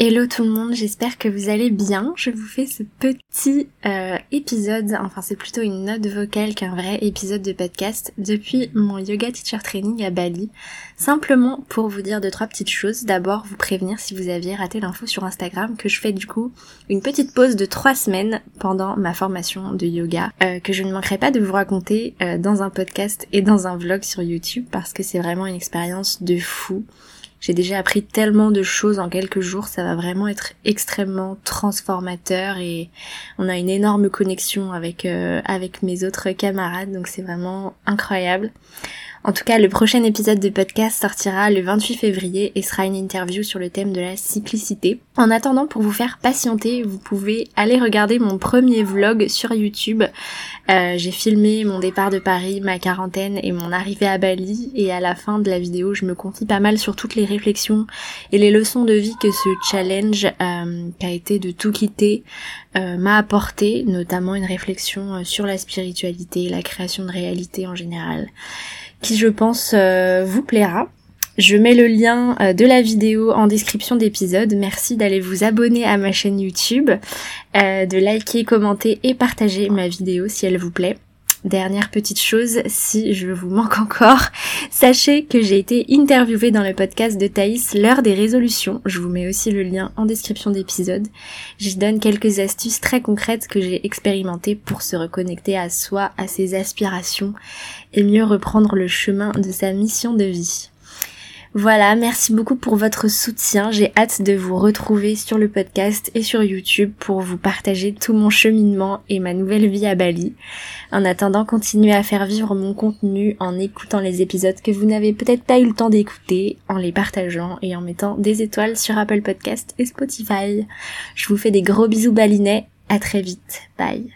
Hello tout le monde, j'espère que vous allez bien. Je vous fais ce petit euh, épisode, enfin c'est plutôt une note vocale qu'un vrai épisode de podcast depuis mon yoga teacher training à Bali. Simplement pour vous dire deux trois petites choses. D'abord vous prévenir si vous aviez raté l'info sur Instagram que je fais du coup une petite pause de trois semaines pendant ma formation de yoga euh, que je ne manquerai pas de vous raconter euh, dans un podcast et dans un vlog sur YouTube parce que c'est vraiment une expérience de fou. J'ai déjà appris tellement de choses en quelques jours, ça va vraiment être extrêmement transformateur et on a une énorme connexion avec euh, avec mes autres camarades, donc c'est vraiment incroyable. En tout cas, le prochain épisode de podcast sortira le 28 février et sera une interview sur le thème de la cyclicité. En attendant, pour vous faire patienter, vous pouvez aller regarder mon premier vlog sur YouTube. Euh, j'ai filmé mon départ de Paris, ma quarantaine et mon arrivée à Bali et à la fin de la vidéo, je me confie pas mal sur toutes les réflexions et les leçons de vie que ce challenge euh, qui a été de tout quitter euh, m'a apporté, notamment une réflexion sur la spiritualité, la création de réalité en général qui je pense euh, vous plaira. Je mets le lien euh, de la vidéo en description d'épisode. Merci d'aller vous abonner à ma chaîne YouTube, euh, de liker, commenter et partager ma vidéo si elle vous plaît. Dernière petite chose, si je vous manque encore, sachez que j'ai été interviewée dans le podcast de Thaïs l'heure des résolutions. Je vous mets aussi le lien en description d'épisode. J'y donne quelques astuces très concrètes que j'ai expérimentées pour se reconnecter à soi, à ses aspirations et mieux reprendre le chemin de sa mission de vie. Voilà, merci beaucoup pour votre soutien. J'ai hâte de vous retrouver sur le podcast et sur YouTube pour vous partager tout mon cheminement et ma nouvelle vie à Bali. En attendant, continuez à faire vivre mon contenu en écoutant les épisodes que vous n'avez peut-être pas eu le temps d'écouter, en les partageant et en mettant des étoiles sur Apple Podcast et Spotify. Je vous fais des gros bisous balinais. À très vite. Bye.